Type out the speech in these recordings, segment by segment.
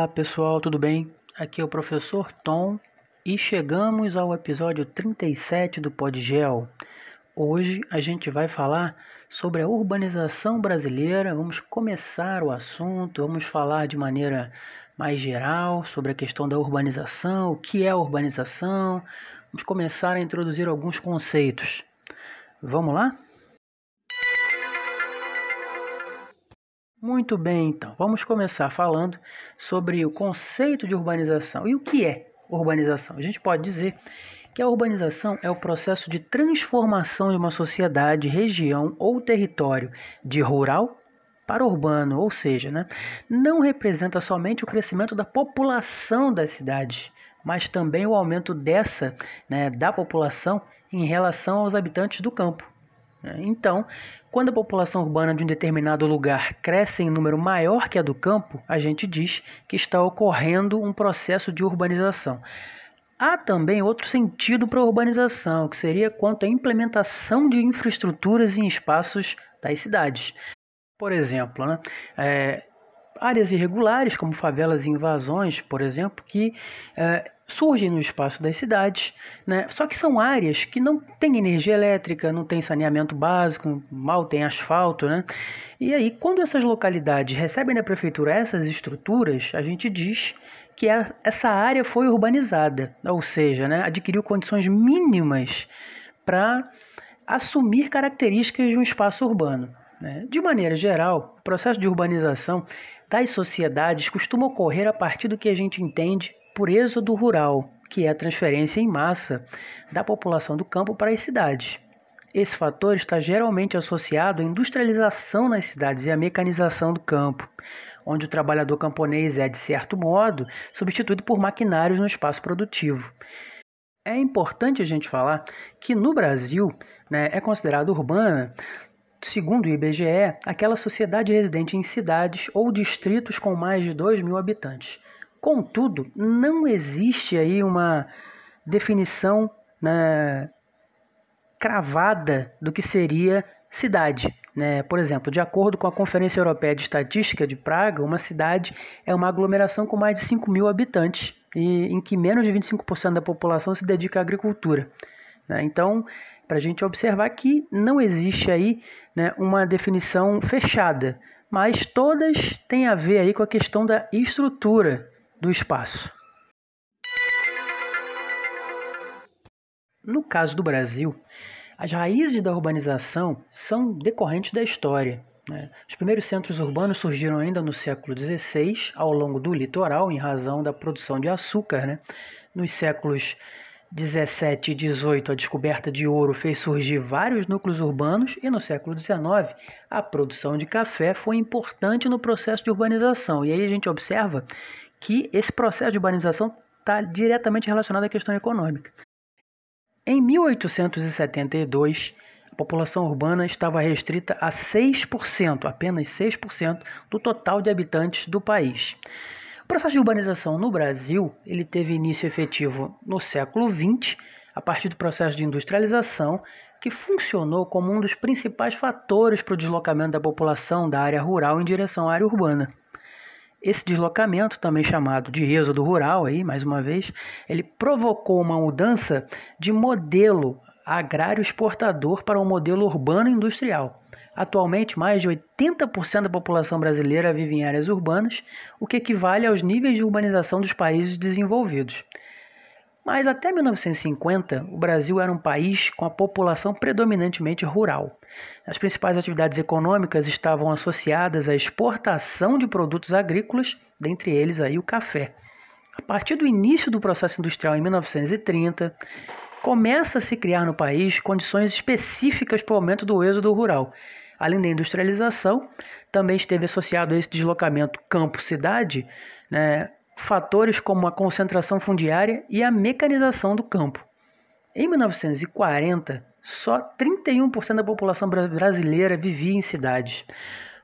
Olá pessoal, tudo bem? Aqui é o professor Tom e chegamos ao episódio 37 do Podgel. Hoje a gente vai falar sobre a urbanização brasileira. Vamos começar o assunto, vamos falar de maneira mais geral sobre a questão da urbanização, o que é urbanização. Vamos começar a introduzir alguns conceitos. Vamos lá? Muito bem, então, vamos começar falando sobre o conceito de urbanização. E o que é urbanização? A gente pode dizer que a urbanização é o processo de transformação de uma sociedade, região ou território de rural para urbano, ou seja, né, não representa somente o crescimento da população das cidades, mas também o aumento dessa, né, da população em relação aos habitantes do campo. Né? Então, quando a população urbana de um determinado lugar cresce em número maior que a do campo, a gente diz que está ocorrendo um processo de urbanização. Há também outro sentido para a urbanização, que seria quanto à implementação de infraestruturas em espaços das cidades. Por exemplo, né, é, áreas irregulares, como favelas e invasões, por exemplo, que é, surgem no espaço das cidades, né? Só que são áreas que não têm energia elétrica, não tem saneamento básico, mal tem asfalto, né? E aí, quando essas localidades recebem da prefeitura essas estruturas, a gente diz que a, essa área foi urbanizada, ou seja, né, adquiriu condições mínimas para assumir características de um espaço urbano. Né? De maneira geral, o processo de urbanização das sociedades costuma ocorrer a partir do que a gente entende por êxodo rural, que é a transferência em massa da população do campo para as cidades. Esse fator está geralmente associado à industrialização nas cidades e à mecanização do campo, onde o trabalhador camponês é, de certo modo, substituído por maquinários no espaço produtivo. É importante a gente falar que no Brasil né, é considerado urbana, segundo o IBGE, aquela sociedade residente em cidades ou distritos com mais de 2 mil habitantes. Contudo, não existe aí uma definição né, cravada do que seria cidade. Né? Por exemplo, de acordo com a Conferência Europeia de Estatística de Praga, uma cidade é uma aglomeração com mais de 5 mil habitantes e em que menos de 25% da população se dedica à agricultura. Né? Então, para a gente observar que não existe aí né, uma definição fechada, mas todas têm a ver aí com a questão da estrutura do espaço. No caso do Brasil, as raízes da urbanização são decorrentes da história. Né? Os primeiros centros urbanos surgiram ainda no século XVI, ao longo do litoral, em razão da produção de açúcar. Né? Nos séculos 17 e 18, a descoberta de ouro fez surgir vários núcleos urbanos e no século 19, a produção de café foi importante no processo de urbanização. E aí a gente observa que esse processo de urbanização está diretamente relacionado à questão econômica. Em 1872, a população urbana estava restrita a 6%, apenas 6% do total de habitantes do país. O processo de urbanização no Brasil ele teve início efetivo no século XX, a partir do processo de industrialização, que funcionou como um dos principais fatores para o deslocamento da população da área rural em direção à área urbana. Esse deslocamento, também chamado de êxodo rural, aí, mais uma vez, ele provocou uma mudança de modelo agrário exportador para um modelo urbano industrial. Atualmente, mais de 80% da população brasileira vive em áreas urbanas, o que equivale aos níveis de urbanização dos países desenvolvidos. Mas até 1950, o Brasil era um país com a população predominantemente rural. As principais atividades econômicas estavam associadas à exportação de produtos agrícolas, dentre eles aí o café. A partir do início do processo industrial em 1930, começa a se criar no país condições específicas para o aumento do êxodo rural. Além da industrialização, também esteve associado a esse deslocamento campo-cidade, né, fatores como a concentração fundiária e a mecanização do campo. Em 1940, só 31% da população brasileira vivia em cidades.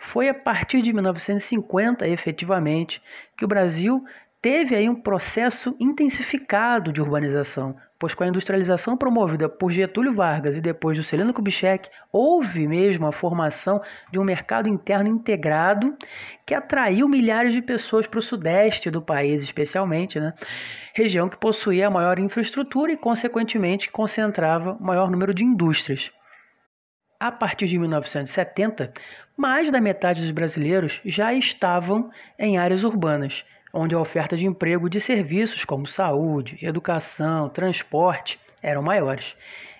Foi a partir de 1950, efetivamente, que o Brasil teve aí um processo intensificado de urbanização, pois com a industrialização promovida por Getúlio Vargas e depois do Celino Kubitschek, houve mesmo a formação de um mercado interno integrado que atraiu milhares de pessoas para o sudeste do país, especialmente, né? região que possuía a maior infraestrutura e, consequentemente, concentrava o maior número de indústrias. A partir de 1970, mais da metade dos brasileiros já estavam em áreas urbanas, onde a oferta de emprego de serviços como saúde, educação, transporte eram maiores.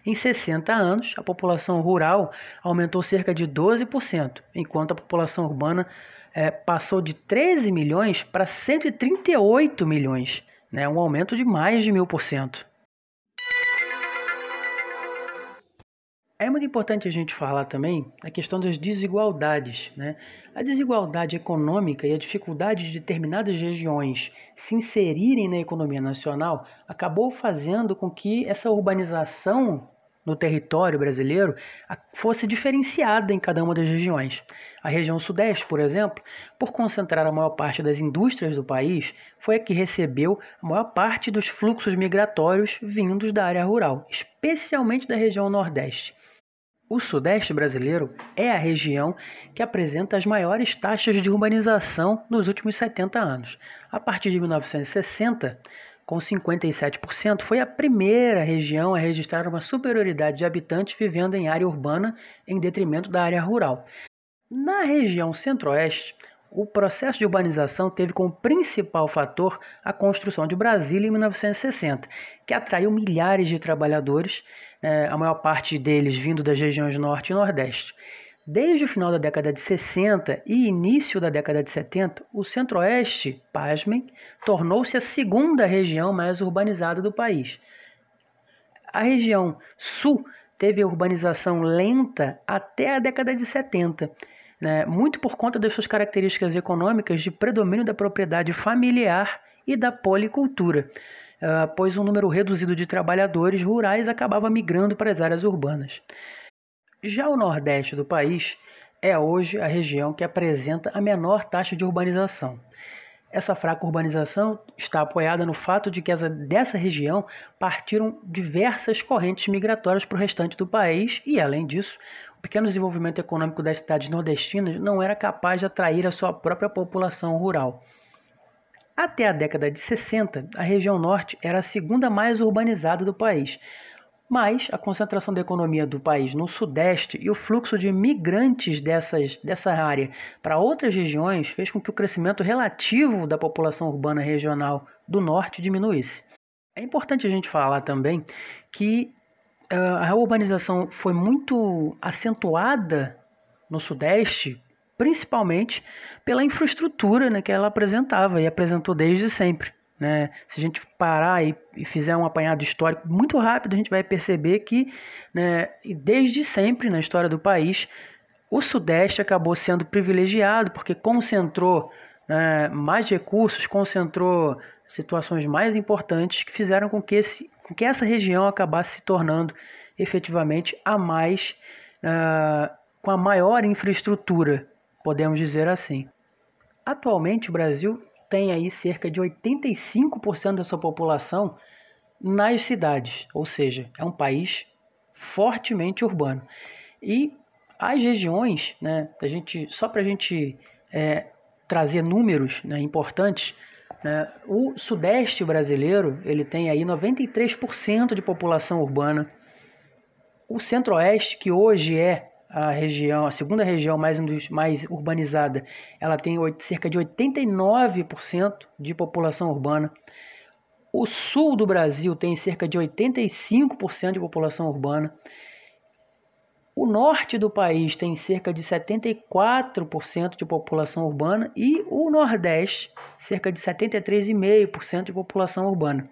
Em 60 anos, a população rural aumentou cerca de 12%, enquanto a população urbana é, passou de 13 milhões para 138 milhões, né, um aumento de mais de mil por cento. É muito importante a gente falar também a questão das desigualdades. Né? A desigualdade econômica e a dificuldade de determinadas regiões se inserirem na economia nacional acabou fazendo com que essa urbanização no território brasileiro fosse diferenciada em cada uma das regiões. A região Sudeste, por exemplo, por concentrar a maior parte das indústrias do país, foi a que recebeu a maior parte dos fluxos migratórios vindos da área rural, especialmente da região Nordeste. O Sudeste brasileiro é a região que apresenta as maiores taxas de urbanização nos últimos 70 anos. A partir de 1960, com 57%, foi a primeira região a registrar uma superioridade de habitantes vivendo em área urbana em detrimento da área rural. Na região Centro-Oeste, o processo de urbanização teve como principal fator a construção de Brasília em 1960, que atraiu milhares de trabalhadores, é, a maior parte deles vindo das regiões Norte e Nordeste. Desde o final da década de 60 e início da década de 70, o Centro-Oeste, pasmem, tornou-se a segunda região mais urbanizada do país. A região Sul teve urbanização lenta até a década de 70 né, muito por conta das suas características econômicas de predomínio da propriedade familiar e da policultura, uh, pois um número reduzido de trabalhadores rurais acabava migrando para as áreas urbanas. Já o nordeste do país é hoje a região que apresenta a menor taxa de urbanização. Essa fraca urbanização está apoiada no fato de que essa, dessa região partiram diversas correntes migratórias para o restante do país e, além disso, pequeno desenvolvimento econômico das cidades nordestinas não era capaz de atrair a sua própria população rural. Até a década de 60, a região norte era a segunda mais urbanizada do país, mas a concentração da economia do país no Sudeste e o fluxo de migrantes dessas, dessa área para outras regiões fez com que o crescimento relativo da população urbana regional do Norte diminuísse. É importante a gente falar também que a urbanização foi muito acentuada no Sudeste, principalmente pela infraestrutura né, que ela apresentava e apresentou desde sempre. Né? Se a gente parar e, e, fizer um apanhado histórico muito rápido, a gente vai perceber que, né, desde sempre na história do país, o Sudeste acabou sendo privilegiado porque concentrou né, mais recursos, concentrou situações mais importantes que fizeram com que, esse, com que essa região acabasse se tornando efetivamente a mais uh, com a maior infraestrutura, podemos dizer assim. Atualmente o Brasil tem aí cerca de 85% da sua população nas cidades, ou seja, é um país fortemente urbano. E as regiões, né, a gente, só para a gente é, trazer números né, importantes, né, o sudeste brasileiro ele tem aí 93% de população urbana. O centro-oeste, que hoje é a região, a segunda região mais, mais urbanizada, ela tem cerca de 89% de população urbana. O sul do Brasil tem cerca de 85% de população urbana. O norte do país tem cerca de 74% de população urbana e o nordeste, cerca de 73,5% de população urbana.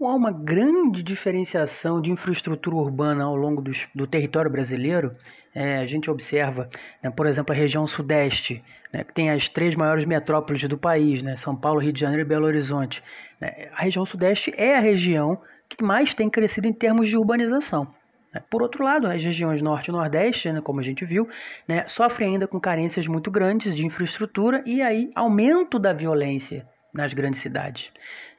há uma grande diferenciação de infraestrutura urbana ao longo do, do território brasileiro. É, a gente observa, né, por exemplo, a região sudeste, né, que tem as três maiores metrópoles do país, né, São Paulo, Rio de Janeiro e Belo Horizonte. Né, a região sudeste é a região que mais tem crescido em termos de urbanização. Né. Por outro lado, as regiões norte e nordeste, né, como a gente viu, né, sofrem ainda com carências muito grandes de infraestrutura e aí aumento da violência nas grandes cidades.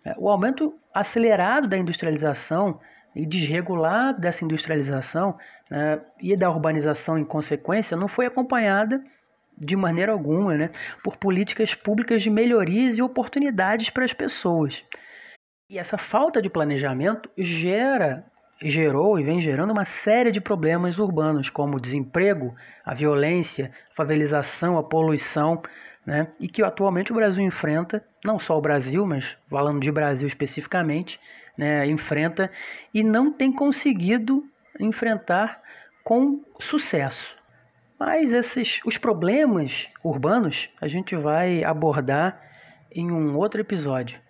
É, o aumento acelerado da industrialização e desregulado dessa industrialização né, e da urbanização em consequência não foi acompanhada de maneira alguma né, por políticas públicas de melhorias e oportunidades para as pessoas. E essa falta de planejamento gera gerou e vem gerando uma série de problemas urbanos, como o desemprego, a violência, a favelização, a poluição, né? e que atualmente o Brasil enfrenta, não só o Brasil, mas falando de Brasil especificamente, né? enfrenta e não tem conseguido enfrentar com sucesso. Mas esses os problemas urbanos a gente vai abordar em um outro episódio.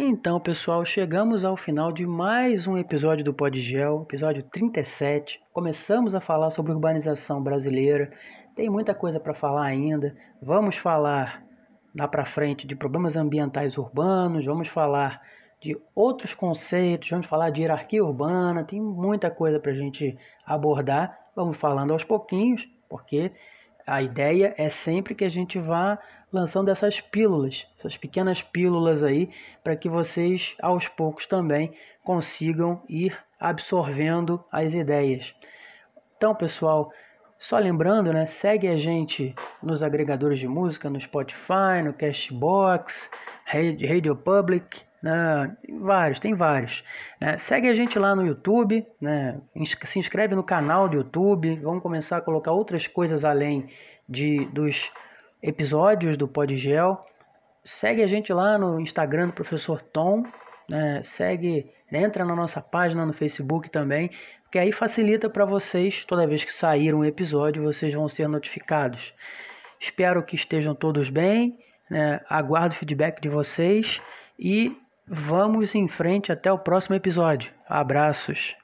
Então, pessoal, chegamos ao final de mais um episódio do Podgel, episódio 37. Começamos a falar sobre urbanização brasileira. Tem muita coisa para falar ainda. Vamos falar lá para frente de problemas ambientais urbanos, vamos falar de outros conceitos, vamos falar de hierarquia urbana, tem muita coisa para a gente abordar. Vamos falando aos pouquinhos, porque a ideia é sempre que a gente vá lançando essas pílulas, essas pequenas pílulas aí, para que vocês aos poucos também consigam ir absorvendo as ideias. Então, pessoal, só lembrando, né, segue a gente nos agregadores de música, no Spotify, no Cashbox, Radio Public, né, vários, tem vários. Né? Segue a gente lá no YouTube, né? se inscreve no canal do YouTube, vamos começar a colocar outras coisas além de, dos episódios do Podgel. Segue a gente lá no Instagram do Professor Tom, né? segue, entra na nossa página no Facebook também, que aí facilita para vocês, toda vez que sair um episódio, vocês vão ser notificados. Espero que estejam todos bem, né? aguardo o feedback de vocês e vamos em frente até o próximo episódio. Abraços!